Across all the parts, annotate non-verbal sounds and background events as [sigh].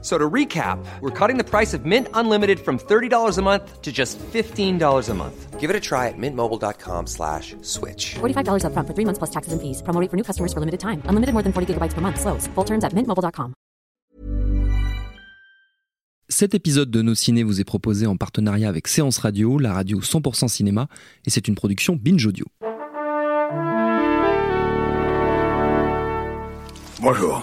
So to recap, we're cutting the price of Mint Unlimited from $30 a month to just $15 a month. Give it a try at mintmobile.com slash switch. $45 upfront for three months plus taxes and fees. Promo rate for new customers for limited time. Unlimited more than 40 gigabytes per month. Slows. Full terms at mintmobile.com. Cet épisode de Nos Ciné vous est proposé en partenariat avec Séance Radio, la radio 100% cinéma, et c'est une production Binge Audio. Bonjour.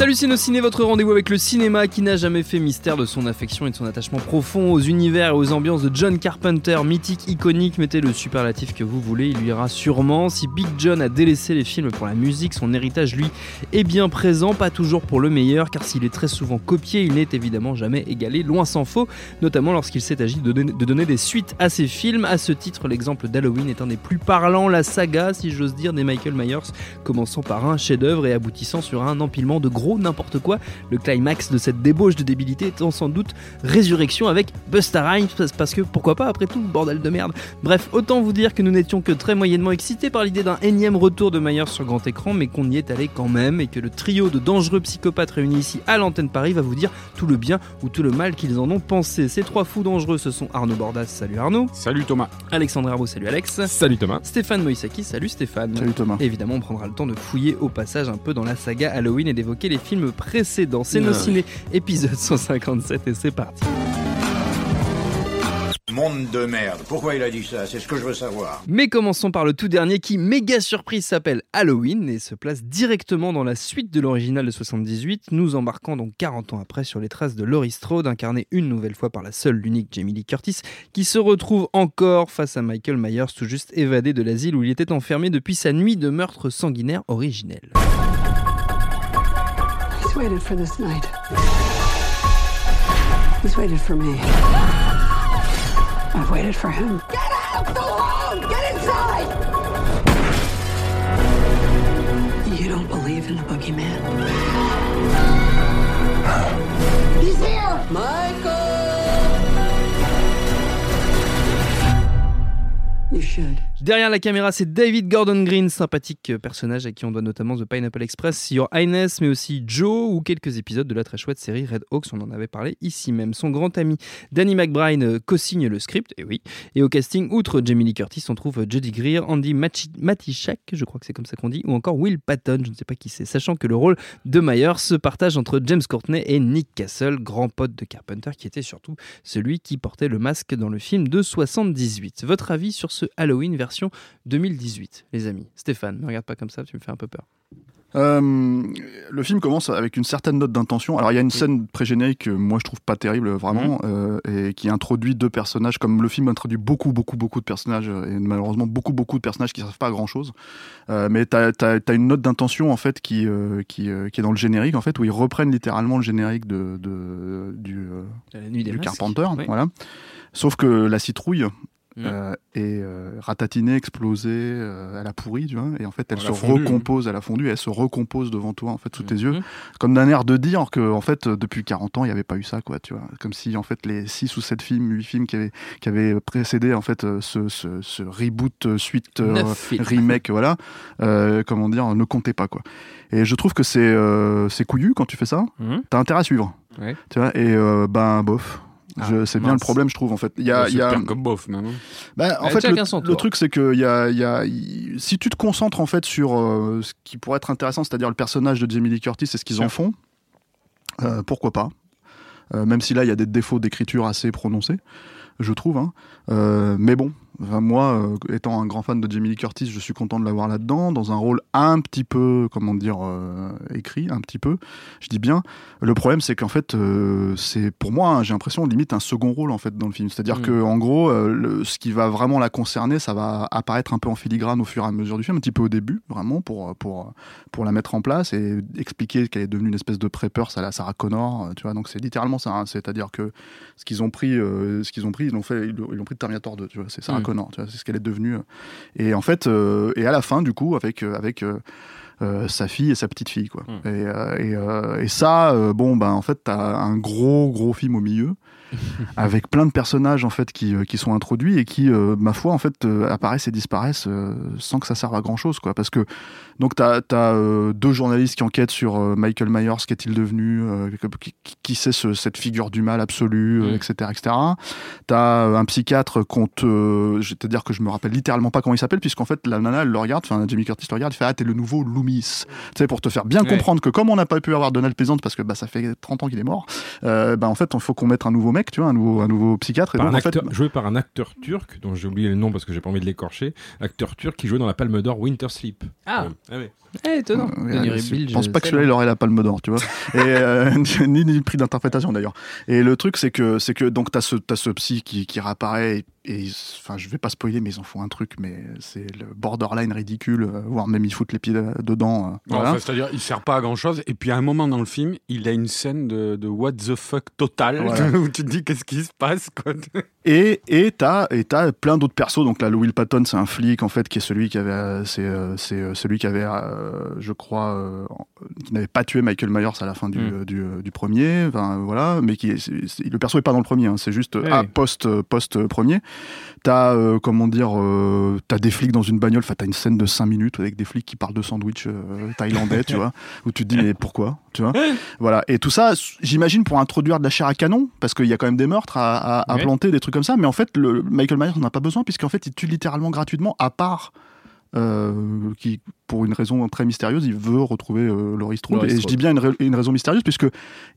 Salut Ciné, votre rendez-vous avec le cinéma qui n'a jamais fait mystère de son affection et de son attachement profond aux univers et aux ambiances de John Carpenter, mythique, iconique, mettez le superlatif que vous voulez, il lui ira sûrement. Si Big John a délaissé les films pour la musique, son héritage lui est bien présent, pas toujours pour le meilleur, car s'il est très souvent copié, il n'est évidemment jamais égalé, loin s'en faut, notamment lorsqu'il s'est agi de donner, de donner des suites à ses films. À ce titre, l'exemple d'Halloween est un des plus parlants, la saga, si j'ose dire, des Michael Myers, commençant par un chef-d'œuvre et aboutissant sur un empilement de gros n'importe quoi. Le climax de cette débauche de débilité étant sans doute résurrection avec Busta Rhymes, parce que pourquoi pas après tout, bordel de merde. Bref, autant vous dire que nous n'étions que très moyennement excités par l'idée d'un énième retour de Myers sur grand écran, mais qu'on y est allé quand même, et que le trio de dangereux psychopathes réunis ici à l'antenne Paris va vous dire tout le bien ou tout le mal qu'ils en ont pensé. Ces trois fous dangereux, ce sont Arnaud Bordas, salut Arnaud. Salut Thomas. Alexandre Arbo, salut Alex. Salut Thomas. Stéphane Moïsaki, salut Stéphane. Salut Thomas. Évidemment, on prendra le temps de fouiller au passage un peu dans la saga Halloween et d'évoquer les films précédents. C'est nos ciné, épisode 157 et c'est parti. Monde de merde. Pourquoi il a dit ça? C'est ce que je veux savoir. Mais commençons par le tout dernier qui, méga surprise, s'appelle Halloween et se place directement dans la suite de l'original de 78, nous embarquant donc 40 ans après sur les traces de Laurie Strode, incarnée une nouvelle fois par la seule, l'unique Jamie Lee Curtis, qui se retrouve encore face à Michael Myers tout juste évadé de l'asile où il était enfermé depuis sa nuit de meurtre sanguinaire originelle. Waited for this night. He's waited for me. I've waited for him. Get out of the room! Get inside! You don't believe in the boogeyman? He's here! Michael! You should. Derrière la caméra, c'est David Gordon Green, sympathique personnage à qui on doit notamment The Pineapple Express, Your Highness, mais aussi Joe ou quelques épisodes de la très chouette série Red Hawks, on en avait parlé ici même. Son grand ami Danny McBride euh, co-signe le script, et oui. Et au casting, outre Jamie Lee Curtis, on trouve Jodie Greer, Andy Matichak, je crois que c'est comme ça qu'on dit, ou encore Will Patton, je ne sais pas qui c'est, sachant que le rôle de Myers se partage entre James Courtney et Nick Castle, grand pote de Carpenter, qui était surtout celui qui portait le masque dans le film de 78. Votre avis sur ce Halloween version 2018, les amis Stéphane, ne regarde pas comme ça, tu me fais un peu peur. Euh, le film commence avec une certaine note d'intention. Alors il y a une scène pré-générique que moi je trouve pas terrible vraiment euh, et qui introduit deux personnages comme le film introduit beaucoup beaucoup beaucoup de personnages euh, et malheureusement beaucoup beaucoup de personnages qui savent pas grand chose. mais t'as as, une note d'intention en fait qui qui, qui est dans le générique en fait où ils reprennent littéralement le générique de, de- du, La nuit des du masques. Carpenter. Oui. Voilà. Sauf que la citrouille Mm. euh, est euh, ratatinée, explosée, euh, elle a pourri, tu vois, et en fait elle Elle se fondu, recompose, elle a fondu, et elle se recompose devant toi, en fait, sous tes Mhm. yeux, comme d'un air de dire que, en fait, euh, depuis 40 ans, il n'y avait pas eu ça, quoi, tu vois, comme si, en fait, les 6 ou 7 films, 8 films qui avaient, qui avaient précédé, en fait, euh, ce, ce, ce reboot, suite, remake, [laughs] voilà, euh, comment dire, ne comptait pas, quoi. Et je trouve que c'est euh, c'est couillu quand tu fais ça, Mhm. t'as intérêt à suivre, Ouais. tu vois, et euh, ben, bof. Ah, c'est bien le problème, je trouve, en fait. Il y a, il y a... comme bof, même. Bah, en fait, le, son le tour. truc, c'est que y a, y a, si tu te concentres en fait sur euh, ce qui pourrait être intéressant, c'est-à-dire le personnage de Jamie Lee Curtis et ce qu'ils en font, euh, pourquoi pas Euh, Même si là, il y a des défauts d'écriture assez prononcés, je trouve. hein. Mais bon, enfin, moi, euh, étant un grand fan de Jamie Lee Curtis, je suis content de l'avoir là-dedans, dans un rôle un petit peu, comment dire, euh, écrit, un petit peu. Je dis bien. Le problème, c'est qu'en fait, euh, c'est pour moi, hein, j'ai l'impression limite un second rôle en fait dans le film. C'est-à-dire Mm. que en gros, le- ce qui va vraiment la concerner, ça va apparaître un peu en filigrane au fur et à mesure du film, un petit peu au début, vraiment pour pour pour la mettre en place et expliquer qu'elle est devenue une espèce de prepper, ça la Sarah Connor, tu vois. Donc c'est littéralement ça. hein. C'est-à-dire que ce qu'ils ont pris, ce qu'ils ont pris, ils l'ont fait, ils l'ont ils l'ont pris de Terminator 2, tu vois. C'est Sarah Mm. C'est ce qu'elle est devenue. Et en fait, euh, et à la fin, du coup, avec euh, avec euh, sa fille et sa petite fille, quoi. Hmm. Et, et, et ça, bon, ben en fait, t'as un gros gros film au milieu. [laughs] avec plein de personnages en fait qui, euh, qui sont introduits et qui, euh, ma foi, en fait, euh, apparaissent et disparaissent euh, sans que ça serve à grand chose, quoi. Parce que donc t'as as, euh, deux journalistes qui enquêtent sur Michael Myers, qu'est-il devenu, qui, qui- c'est ce- cette figure du mal absolu, Mm. etc., etc. T'as un psychiatre qu'on te, je vais te dire que je me rappelle littéralement pas comment il s'appelle, puisqu'en fait la nana elle le regarde, enfin Jamie Curtis le regarde, il fait ah t'es le nouveau Loomis, tu sais pour te faire bien Ouais. comprendre que comme on n'a pas pu avoir Donald Pleasant parce que bah ça fait 30 ans qu'il est mort, bah en fait il faut qu'on mette un nouveau mec, tu vois, un nouveau un nouveau psychiatre. Et Par donc, un en fait, acteur, joué par un acteur turc, dont j'ai oublié le nom parce que j'ai pas envie de l'écorcher, acteur turc qui jouait dans la Palme d'Or Winter Sleep. Ah. Ouais. Ah ouais. Eh, étonnant. Euh, euh, je pense pas que celui-là il aurait la palme d'or, tu vois. [laughs] Et euh, ni, ni le prix d'interprétation d'ailleurs. Et le truc c'est que c'est que donc t'as ce t'as ce psy qui, qui réapparaît et, enfin je vais pas spoiler mais ils en font un truc mais c'est le borderline ridicule voire même ils foutent les pieds dedans. euh, voilà. enfin, C'est-à-dire, il sert pas à grand chose. Et puis à un moment dans le film, il a une scène de, de what the fuck total Voilà. [laughs] où tu te dis qu'est-ce qui se passe quoi. Et et t'as et t'as plein d'autres persos. Donc là, le Will Patton, c'est un flic en fait qui est celui qui avait, euh, c'est euh, c'est euh, celui qui avait, euh, je crois, euh, qui n'avait pas tué Michael Myers à la fin du Mm. euh, du, du premier. Enfin voilà, mais qui est- le perso est pas dans le premier. hein, c'est juste Ouais. ah, post euh, post euh, premier. T'as euh, comment dire, euh, t'as des flics dans une bagnole. Enfin, t'as une scène de 5 minutes avec des flics qui parlent de sandwich euh, thaïlandais, tu [laughs] vois, où tu te dis mais pourquoi, tu vois? Voilà. Et tout ça, j'imagine pour introduire de la chair à canon, parce qu'il y a quand même des meurtres à, à, à Ouais. planter, des trucs comme ça. Mais en fait, le Michael Myers n'en a pas besoin, puisqu'en fait, il tue littéralement gratuitement, à part. Euh, qui, pour une raison très mystérieuse, il veut retrouver euh, Laurie Strode. Laurie Et je dis bien une, ra- une raison mystérieuse, puisque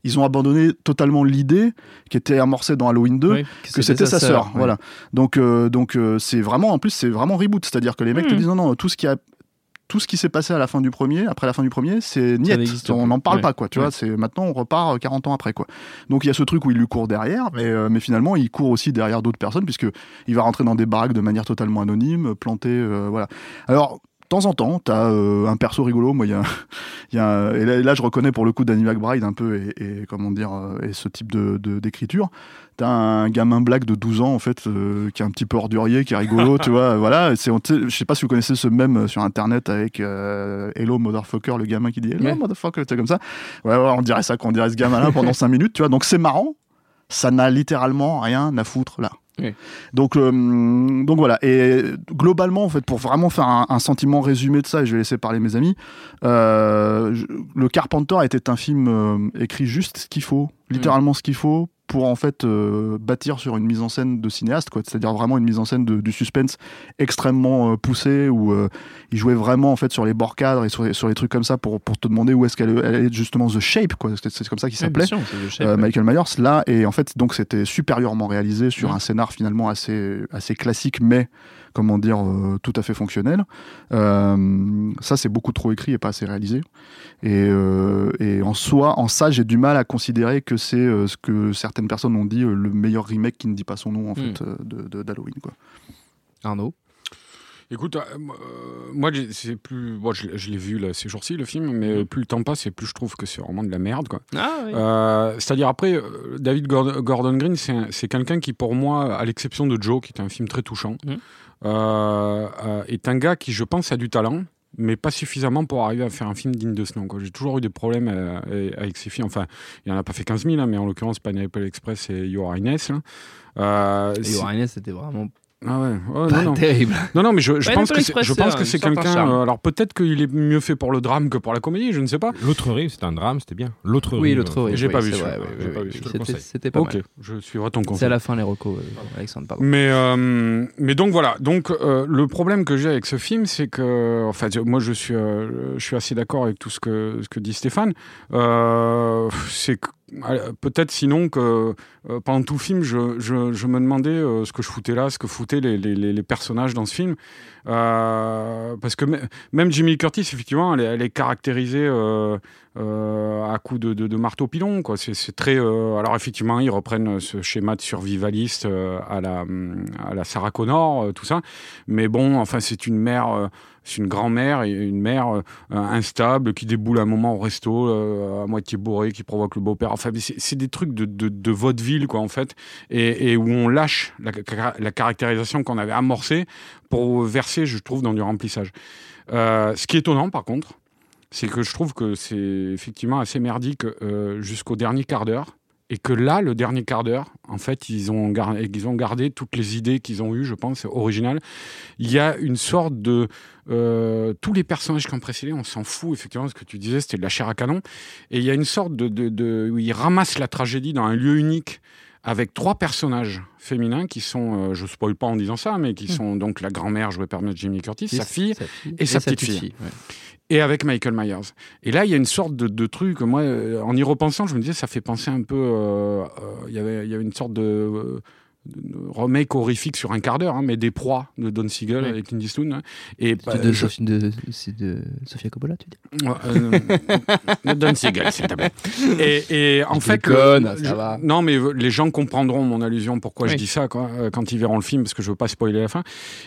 ils ont abandonné totalement l'idée qui était amorcée dans Halloween 2, Oui, que c'était sa sœur. ouais. Voilà. Donc, euh, donc euh, c'est vraiment, en plus, c'est vraiment reboot. C'est-à-dire que les mecs te Mhm. disent non, non, tout ce qui a tout ce qui s'est passé à la fin du premier, après la fin du premier, c'est niet. n'existe On n'en parle Ouais. pas, quoi. Tu Ouais. vois, c'est maintenant on repart euh, 40 ans après, quoi. Donc il y a ce truc où il lui court derrière, mais, euh, mais finalement il court aussi derrière d'autres personnes puisque il va rentrer dans des baraques de manière totalement anonyme, planter, euh, voilà. Alors temps en temps, t'as euh, un perso rigolo. Moi, il y a, [laughs] y a et là, et là, je reconnais pour le coup Danny McBride un peu et, et comment dire euh, et ce type de de- d'écriture. T'as un gamin black de 12 ans en fait euh, qui est un petit peu ordurier, qui est rigolo, [laughs] tu vois. Voilà, c'est, tu je sais pas si vous connaissez ce même sur internet avec euh, Hello motherfucker, le gamin qui dit Hello Ouais. motherfucker, c'est comme ça. Ouais, ouais, on dirait ça, qu'on dirait ce gamin-là pendant [laughs] 5 minutes, tu vois. Donc c'est marrant. Ça n'a littéralement rien à foutre là. Oui. Donc, euh, donc voilà. Et globalement, en fait, pour vraiment faire un, un sentiment résumé de ça, et je vais laisser parler mes amis, euh, je- le Carpenter était un film euh, écrit juste ce qu'il faut, littéralement ce qu'il faut pour en fait euh, bâtir sur une mise en scène de cinéaste, quoi. C'est-à-dire vraiment une mise en scène de, du suspense extrêmement euh, poussée où euh, il jouait vraiment en fait sur les bords cadres et sur, les- sur les trucs comme ça pour, pour te demander où est-ce qu'elle elle est justement the shape, quoi. C'est comme ça qu'il s'appelait. Euh, ouais. Michael Myers là et en fait donc c'était supérieurement réalisé sur un scénar finalement assez assez classique mais comment dire euh, tout à fait fonctionnel Euh, ça c'est beaucoup trop écrit et pas assez réalisé et, euh, et en soi en ça j'ai du mal à considérer que c'est euh, ce que certaines personnes ont dit euh, le meilleur remake qui ne dit pas son nom en Mhm. fait euh, de de- d'Halloween quoi Arnaud? Écoute, euh, moi c'est plus, bon, je, l'ai- je l'ai vu là, ces jours-ci le film, mais plus le temps passe et plus je trouve que c'est vraiment de la merde quoi. Ah oui. Euh, C'est-à-dire après, David Gordon, Green, c'est un- c'est quelqu'un qui pour moi, à l'exception de Joe, qui est un film très touchant, Mhm. Euh, euh, est un gars qui je pense a du talent. Mais pas suffisamment pour arriver à faire un film digne de ce nom. J'ai toujours eu des problèmes euh, avec ces films. Enfin, il n'y en a pas fait 15 000, hein, mais en l'occurrence, Pineapple Express et Your Highness. là. Euh, c'est- Yoranes, c'était vraiment ah ouais, ouais, pas non, non. terrible. Non, non, mais je, je Ouais, pense que c'est, Express, je pense c'est que c'est quelqu'un. euh, alors peut-être qu'il est mieux fait pour le drame que pour la comédie, je ne sais pas. L'autre rive, c'était un drame, c'était bien. L'autre Oui, rive. l'autre rive, J'ai oui, pas vu vrai, oui, pas vu, c'était- pas Ok, mal. je suivrai ton C'est à conseil. la fin les recos, euh, Alexandre, pardon. Mais, euh, mais donc voilà. Donc euh, le problème que j'ai avec ce film, c'est que, enfin, moi je suis, euh, je suis assez d'accord avec tout ce que ce que dit Stéphane. Euh, c'est que, euh, peut-être sinon que euh, pendant tout film, je, me demandais euh, ce que je foutais là, ce que foutaient les, personnages dans ce film, Euh, parce que même Jimmy Curtis, effectivement, elle est caractérisée. Euh, à coup de, de, de marteau pilon quoi c'est c'est très euh, alors effectivement ils reprennent ce schéma de survivaliste euh, à la à la Sarah Connor tout ça mais bon enfin c'est une mère C'est une grand-mère et une mère euh, instable qui déboule un moment au resto euh, à moitié bourré, qui provoque le beau-père. Enfin, c'est c'est des trucs de, de, de vaudeville, quoi, en fait, et, et où on lâche la, la caractérisation qu'on avait amorcée pour verser, je trouve, dans du remplissage. Euh, ce qui est étonnant, par contre, c'est que je trouve que c'est effectivement assez merdique euh, jusqu'au dernier quart d'heure. Et que là, le dernier quart d'heure, en fait, ils ont, gardé, ils ont gardé toutes les idées qu'ils ont eues, je pense, originales. Il y a une sorte de... euh, tous les personnages qui ont précédé, on s'en fout, effectivement, ce que tu disais, c'était de la chair à canon. Et il y a une sorte de... de, où ils ramassent la tragédie dans un lieu unique avec trois personnages féminins qui sont, euh, je spoil pas en disant ça, mais qui sont donc la grand-mère jouée par Jamie Curtis, sa fille, et, sa petite fille. ouais. Et avec Michael Myers. Et là, il y a une sorte de, de truc, moi, euh, en y repensant, je me disais, ça fait penser un peu. euh, euh, Il y avait- il y avait une sorte de. Remake horrifique sur un quart d'heure, hein, mais des proies de Don Siegel avec Clint Eastwood. hein. Et bah, de, je- de, c'est de Sofia Coppola, tu dis? Euh, de Don Siegel, s'il te plaît. Et, et en fait, déconne, le- ça je- va. non, mais les gens comprendront mon allusion, pourquoi je dis ça, quoi, euh, quand ils verront le film, parce que je veux pas spoiler la fin.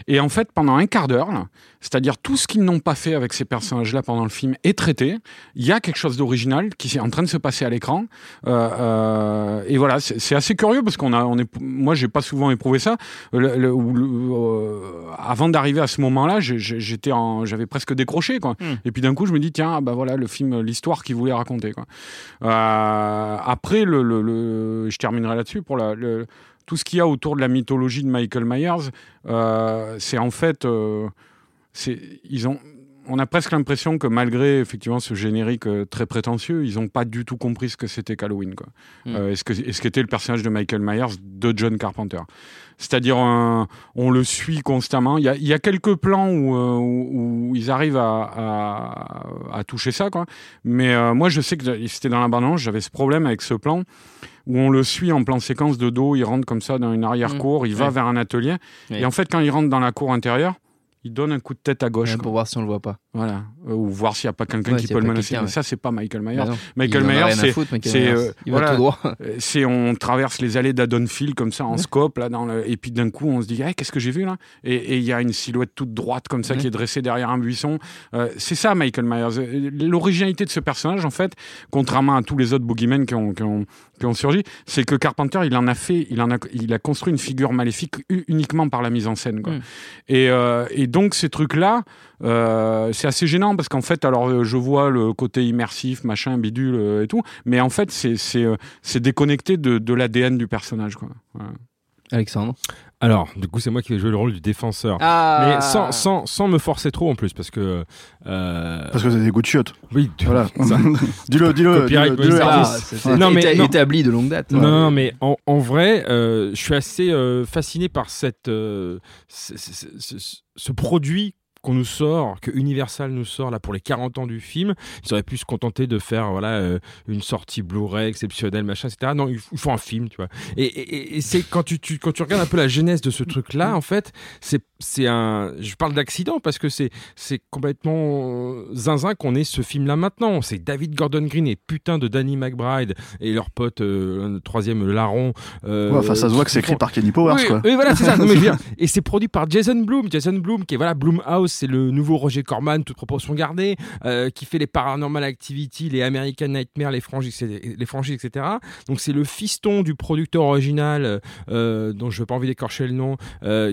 Et en fait, pendant un quart d'heure, là, c'est-à-dire tout ce qu'ils n'ont pas fait avec ces personnages-là pendant le film est traité. Il y a quelque chose d'original qui est en train de se passer à l'écran. Euh, euh, et voilà, c'est c'est assez curieux parce qu'on a, on est, moi, j'ai pas souvent éprouvé ça. Le- le- où le- euh, avant d'arriver à ce moment-là, j'ai- j'ai- j'étais, j'avais presque décroché, quoi. Et puis d'un coup, je me dis, tiens, ah bah voilà, le film, l'histoire qu'il voulait raconter, quoi. Euh, après, le, je terminerai là-dessus pour la, tout ce qu'il y a autour de la mythologie de Michael Myers. euh, c'est en fait, euh, ils ont, on a presque l'impression que malgré effectivement ce générique euh, très prétentieux, ils n'ont pas du tout compris ce que c'était qu'Halloween, quoi. Mm. Euh, et ce que, et ce qu'était le personnage de Michael Myers de John Carpenter? C'est-à-dire, un- on le suit constamment. Il y a, il y a quelques plans où, euh, où, où ils arrivent à, à, à toucher ça, quoi. Mais euh, moi, je sais que c'était dans la bande j'avais ce problème avec ce plan où on le suit en plan séquence de dos. Il rentre comme ça dans une arrière-cour, il va Ouais. vers un atelier. Ouais. Et en fait, quand il rentre dans la cour intérieure, il donne un coup de tête à gauche. Ouais. Pour voir si on le voit pas. Voilà. Euh, ou voir s'il n'y a pas quelqu'un Ouais, qui peut le menacer. Mais ouais. ça, c'est pas Michael Myers. Bah. Michael Myers, c'est. c'est, euh, voilà, droit. euh, C'est on traverse les allées d'Adonfield comme ça en scope là dans le, et puis d'un coup on se dit Eh, qu'est-ce que j'ai vu là? Et il y a une silhouette toute droite comme ça qui est dressée derrière un buisson. Euh, c'est ça Michael Myers. L'originalité de ce personnage en fait, contrairement à tous les autres boogeymen qui ont, qui ont qui ont surgi, c'est que Carpenter il en a fait, il en a il a construit une figure maléfique uniquement par la mise en scène quoi. Et, euh, et donc ces trucs là. Euh, c'est assez gênant parce qu'en fait, alors euh, je vois le côté immersif, machin, bidule euh, et tout, mais en fait, c'est déconnecté de, l'ADN du personnage. Quoi. Alexandre? Alors, du coup, c'est moi qui vais jouer le rôle du défenseur. Ah Mais sans, sans, sans me forcer trop en plus, parce que. euh, Parce que c'est des goûts de chiottes. Oui, Voilà. [laughs] [laughs] dis-le, dis-le. Copyright dis-le, dis-le, Moïse Hervé. Ah. Non, mais- non. établi de longue date. Non, non, mais en, en vrai, euh, je suis assez euh, fasciné par cette, euh, ce, ce- ce- ce produit qu'on nous sort, que Universal nous sort là pour les 40 ans du film. Ils auraient pu se contenter de faire voilà euh, une sortie Blu-ray exceptionnelle, machin, etc. Non, ils f- ils font un film, tu vois. Et, c'est quand tu, tu- quand tu regardes un peu la genèse de ce truc-là, en fait, c'est c'est un. Je parle d'accident parce que c'est c'est complètement euh, zinzin qu'on ait ce film-là maintenant. C'est David Gordon Green et putain de Danny McBride et leur pote euh, le troisième le larron. euh, Ouais, enfin, ça se voit que c'est écrit font- par Kenny Powers, oui, quoi. oui, voilà, c'est ça. Non, mais [laughs] et c'est produit par Jason Bloom. Jason Bloom, qui est voilà, Bloomhouse, c'est le nouveau Roger Corman, toute proportion gardée, euh, qui fait les Paranormal Activity, les American Nightmare, les franchises, les franchises etc. Donc c'est le fiston du producteur original, dont je n'ai pas envie d'écorcher le nom,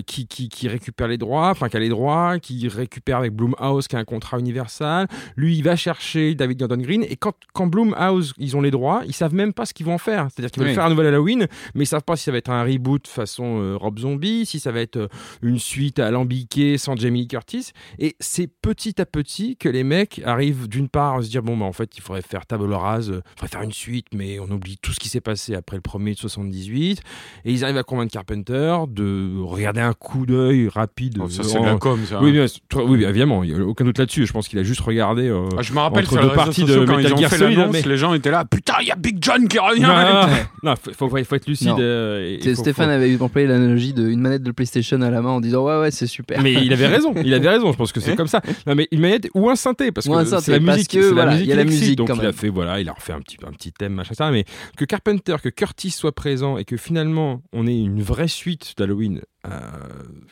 qui, qui, qui récupère les droits, enfin qui a les droits, qui récupère avec Bloomhouse, qui a un contrat universal. Lui, il va chercher David Gordon Green, et quand, quand Bloomhouse, ils ont les droits, ils savent même pas ce qu'ils vont en faire. C'est-à-dire qu'ils veulent Oui. faire un nouvel Halloween, mais ils savent pas si ça va être un reboot façon euh, Rob Zombie, si ça va être euh, une suite alambiquée sans Jamie Lee Curtis. Et c'est petit à petit que les mecs arrivent d'une part à se dire bon bah en fait il faudrait faire table rase, il faudrait faire une suite, mais on oublie tout ce qui s'est passé après le premier de 78. Et ils arrivent à convaincre Carpenter de regarder un coup d'œil rapide. Oh, ça, euh, c'est de la com, ça. Oui, bien, toi- oui, évidemment, il n'y a aucun doute là-dessus. Je pense qu'il a juste regardé. euh, Ah, je me rappelle entre sur deux parties sociaux, de quand ils Metal ont Gear fait Solid, mais- les gens étaient là. Putain, il y a Big John qui revient. Non, non, faut, faut, faut être lucide. Euh, et- faut- Stéphane faut- avait employé l'analogie d'une manette de PlayStation à la main en disant ouais ouais c'est super. Mais il avait raison, il avait raison, je pense que c'est [laughs] comme ça. Non mais une manette ou un synthé parce que c'est la musique, que, c'est voilà, la musique il y a la musique donc il a fait voilà, il a refait un petit un petit thème machin ça mais que Carpenter, que Curtis soit présent et que finalement on ait une vraie suite d'Halloween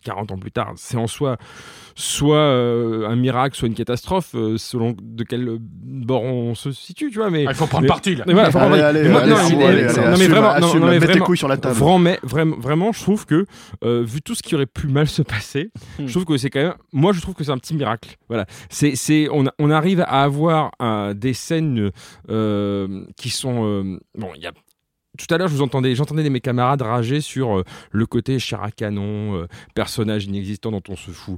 40 ans plus tard, c'est en soi soit euh, un miracle, soit une catastrophe, euh, selon de quel bord on se situe, tu vois. Mais Ah, il faut prendre mais- parti, là. mais voilà, Allez, allez, Mais allez, non, mais- non, mais vraiment, non, assume, non, mais mets tes vraiment, couilles sur la table. Vraiment, vraiment, vraiment, je trouve que euh, vu tout ce qui aurait pu mal se passer, Hmm. je trouve que c'est quand même. Moi, je trouve que c'est un petit miracle. Voilà. C'est, c'est, on, on arrive à avoir euh, des scènes euh, qui sont. euh, bon, il y a. Tout à l'heure, je vous entendais, j'entendais mes camarades rager sur euh, le côté chair à canon, euh, personnage inexistant dont on se fout.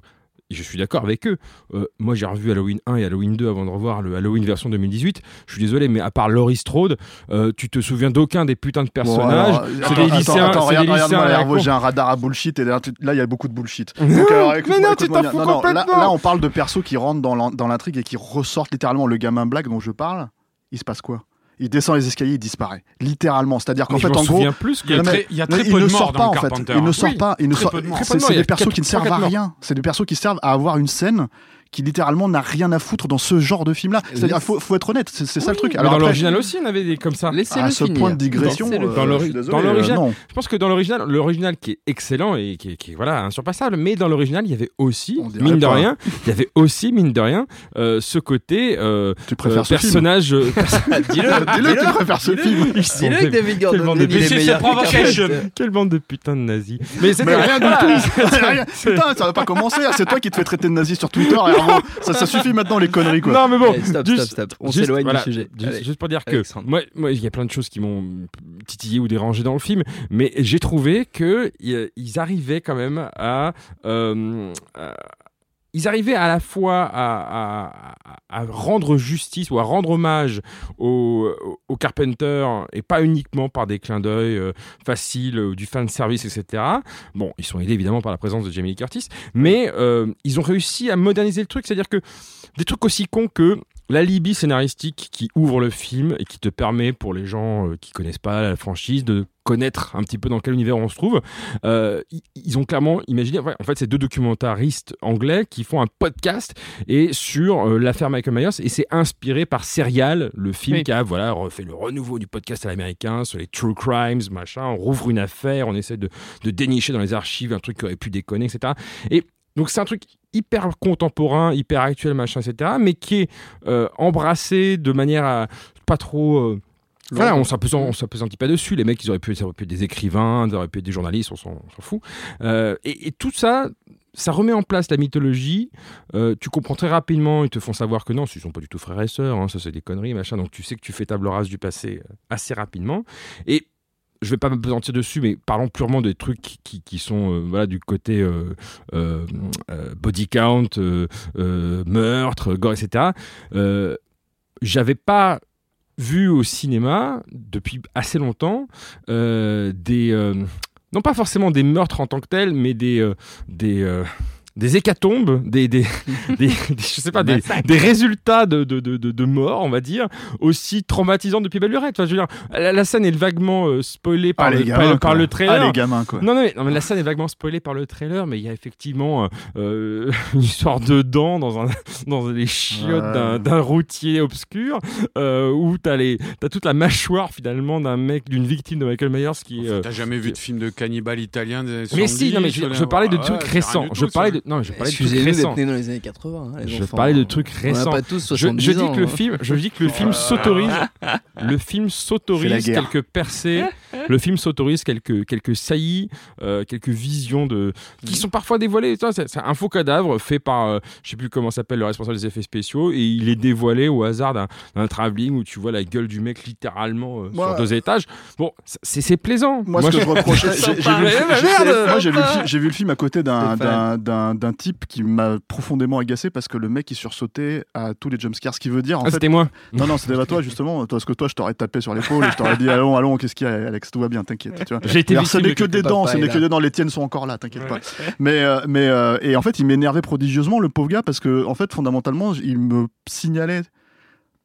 Et je suis d'accord avec eux. Euh, moi, j'ai revu Halloween 1 et Halloween 2 avant de revoir le Halloween version 2018. Je suis désolé, mais à part Laurie Strode, euh, tu te souviens d'aucun des putains de Bon, personnages. alors, c'est des lycéens. attends, regarde, regarde, j'ai un radar à bullshit et là, il y a beaucoup de bullshit. Non, [laughs] Donc, alors, mais non, tu t'en fous Non, là, on parle de persos qui rentrent dans l'intrigue et qui ressortent littéralement le gamin black dont je parle. Il se passe quoi? Il descend les escaliers, il disparaît. Littéralement. C'est-à-dire qu'en fait, en gros. souviens plus que- Il y a Non, mais- très, il y a mais très il peu ne de sort pas en fait. Il ne sort Oui, pas. Il ne sort. de. C'est des persos qui ne servent à rien. C'est des persos qui servent à avoir une scène qui littéralement n'a rien à foutre dans ce genre de film-là. C'est-à-dire, faut, faut être honnête. C'est c'est ça le truc. Alors dans après, l'original aussi, on avait des comme ça. Laissez-le à ce finir. point de digression, euh, Dans l'ori- désolé, dans l'original, euh, je pense que dans l'original, l'original qui est excellent et qui est, qui est, voilà insurpassable, mais dans l'original, il y avait aussi mine de pas. rien, il y avait aussi mine de rien euh, ce côté euh, Tu préfères euh, ce film personnage. euh, [laughs] perso- Dis-le, Dis-le tu préfères ce film. Dis-le que David Quelle Gordon bande de est. Quelle bande de putains de nazis. Mais c'était [laughs] rien du tout. Putain, ça va pas commencer. hein. C'est toi qui te fais traiter de nazi sur Twitter. [laughs] Ça, ça suffit maintenant les conneries quoi. Non mais bon, Allez, stop, juste- stop, stop. On s'éloigne voilà, du sujet. Juste, pour dire que Alexandre. moi, moi, il y a plein de choses qui m'ont titillé ou dérangé dans le film, mais j'ai trouvé que y- ils arrivaient quand même à, euh, à- ils arrivaient à la fois à, rendre justice ou à rendre hommage au, au- au Carpenter et pas uniquement par des clins d'œil euh, faciles ou du fan service, etc. Bon, ils sont aidés évidemment par la présence de Jamie Lee Curtis, mais euh, ils ont réussi à moderniser le truc, c'est-à-dire que des trucs aussi cons que l'alibi scénaristique qui ouvre le film et qui te permet pour les gens euh, qui connaissent pas la franchise de connaître un petit peu dans quel univers on se trouve. Euh, ils ont clairement imaginé, en fait, c'est deux documentaristes anglais qui font un podcast et sur euh, l'affaire Michael Myers et c'est inspiré par Serial, le film Oui. qui a voilà refait le renouveau du podcast à l'américain sur les true crimes, machin. On rouvre une affaire, on essaie de, de dénicher dans les archives un truc qui aurait pu déconner, etc. Et donc c'est un truc hyper contemporain, hyper actuel, machin, etc. Mais qui est euh, embrassé de manière à pas trop. euh, voilà, on s'appesant- on s'appesantit pas dessus. Les mecs, ils auraient pu, ça aurait pu être des écrivains, ils auraient pu être des journalistes, on s'en fout. Euh, et, et tout ça, ça remet en place la mythologie. Euh, tu comprends très rapidement, ils te font savoir que non, ils sont pas du tout frères et sœurs, hein, ça c'est des conneries, machin. Donc tu sais que tu fais table rase du passé euh, assez rapidement. Et je vais pas me pesantir dessus, mais parlons purement des trucs qui, qui- sont euh, voilà, du côté euh, euh, body count, meurtre, gore, etc. J'avais pas vu au cinéma depuis assez longtemps des non pas forcément des meurtres en tant que tels, mais des des des hécatombes, des, des, [laughs] des- des- je sais pas, des, des résultats de, de, de, de- mort, on va dire, aussi traumatisants depuis belle lurette. Enfin, je veux dire, la, la scène est vaguement euh, spoilée par, Ah, le, les par, gamins, le- par le trailer. Ah, les gamins, quoi. Non, non, mais, non, mais la scène est vaguement spoilée par le trailer, mais il y a effectivement euh, euh, [laughs] une histoire de dents dans, un, dans les chiottes Ouais. d'un- d'un routier obscur, euh, où t'as les- t'as toute la mâchoire finalement d'un mec, d'une victime de Michael Myers qui est. euh, T'as jamais vu de film de cannibale italien des mais si, non, mais je, 70, je parlais de ouais, trucs récents. Je parlais de, non, mais je parlais de trucs Excusez-nous récents. d'être nés dans les années 80. hein, les Je enfants. parlais de trucs On n'a récents. pas tous Je, 70 je dis ans, que le hein. film, je dis que le film s'autorise, [laughs] le film s'autorise quelques percées, le film s'autorise quelques quelques saillies, euh, quelques visions de qui sont parfois dévoilées. C'est un faux cadavre fait par, euh, je sais plus comment s'appelle le responsable des effets spéciaux, et il est dévoilé au hasard d'un travelling où tu vois la gueule du mec littéralement euh, Moi- sur deux étages. Bon, c'est plaisant. Moi, ce que je reprochais, [laughs] j'ai vu, le moi, vu, vu film à côté d'un-. D'un type qui m'a profondément agacé parce que le mec il sursautait à tous les jumpscares. Ce qui veut dire en Ah, c'était moi. Non, non, c'était pas toi justement. Parce que toi, je t'aurais tapé sur l'épaule et je t'aurais dit allons, allons, qu'est-ce qu'il y a, Alex? Tout va bien, t'inquiète. J'ai été ce n'est que des dents, ce est n'est que des dents. Les tiennes sont encore là, t'inquiète pas. [laughs] Mais, euh, mais euh, et en fait, il m'énervait prodigieusement le pauvre gars parce que en fait, fondamentalement, il me signalait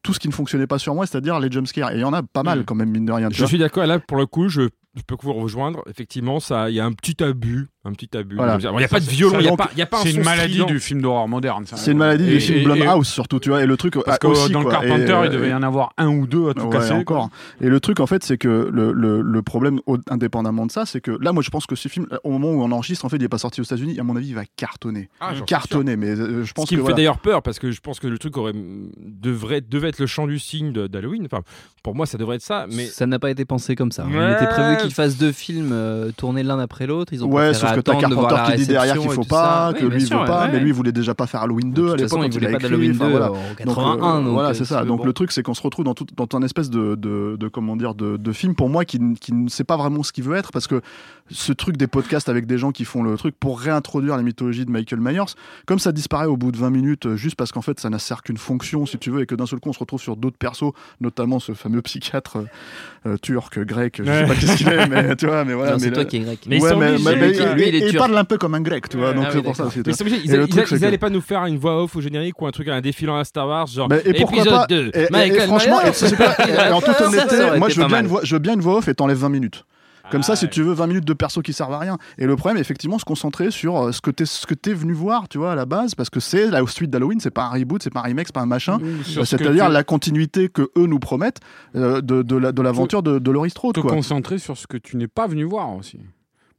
tout ce qui ne fonctionnait pas sur moi, c'est-à-dire les jumpscares. Et il y en a pas mal Mm. quand même mine de rien. Je suis d'accord. Là, pour le coup, je, je peux vous rejoindre. Effectivement, ça, il y a un petit abus un petit abus. Voilà. Il n'y a pas de violon, il n'y a Donc, pas, il y a pas un C'est une maladie strident. du film d'horreur moderne. C'est une maladie Et- du film et- Blumhouse surtout, tu vois. Et le truc Parce ah, que aussi, dans quoi. Carpenter, Et, euh, il devait y en avoir un ou deux à tout Ouais, casser. encore. Et le truc, en fait, c'est que le, le, le problème, indépendamment de ça, c'est que là, moi, je pense que ce film, au moment où on enregistre, en fait, il n'est pas sorti aux États-Unis. À mon avis, il va cartonner. Ah, cartonner, mais euh, je Ce pense qui que me fait d'ailleurs peur parce que je pense que le truc aurait devrait devait être le chant du signe d'Halloween. Enfin, pour moi, ça devrait être ça. Mais Ça n'a pas été pensé comme ça. Il était prévu qu'ils fassent deux films euh, tournés l'un après l'autre. Ils ont Sauf que t'as Carpenter qui dit derrière qu'il faut pas, ça. que Oui, lui il sûr, veut pas, ouais. mais lui il voulait déjà pas faire Halloween 2 De à l'époque quand il a pas écrit. d'Halloween enfin, 2 voilà. en Donc, 81. donc, voilà, c'est ça. Donc le truc, c'est qu'on se retrouve dans, tout, dans un espèce de, de, de- comment dire de, de film pour moi qui, ne sait pas vraiment ce qu'il veut être parce que ce truc des podcasts avec des gens qui font le truc pour réintroduire la mythologie de Michael Myers, comme ça disparaît au bout de 20 minutes, euh, juste parce qu'en fait ça n'a sert qu'une fonction si tu veux et que d'un seul coup on se retrouve sur d'autres persos, notamment ce fameux psychiatre euh, euh, turc, grec, je sais pas qu'est-ce qu'il est, mais tu vois, mais [laughs] voilà. Non, mais c'est toi qui es grec. Mais ouais, mais, mais- mais- lui, lui, il est il turc. parle un peu comme un grec, tu vois, donc Ah c'est pour ça. ils, allaient pas nous faire une voix off au générique ou un truc, un défilant à Star Wars, genre Mais- et pourquoi épisode pas 2. Et, et- [laughs] et Michael franchement, en toute honnêteté, moi je veux, bien une voix, je veux bien une voix off et t'enlèves 20 minutes. Comme ça, Ah si tu veux 20 minutes de persos qui servent à rien. Et le problème, effectivement, se concentrer sur euh, ce que t'es ce que t'es venu voir, tu vois, à la base, parce que c'est la suite d'Halloween, c'est pas un reboot, c'est pas un remake, c'est pas un machin. Euh, C'est-à-dire la continuité que eux nous promettent euh, de, de la- de l'aventure de, de Strode, te quoi. concentrer sur ce que tu n'es pas venu voir aussi.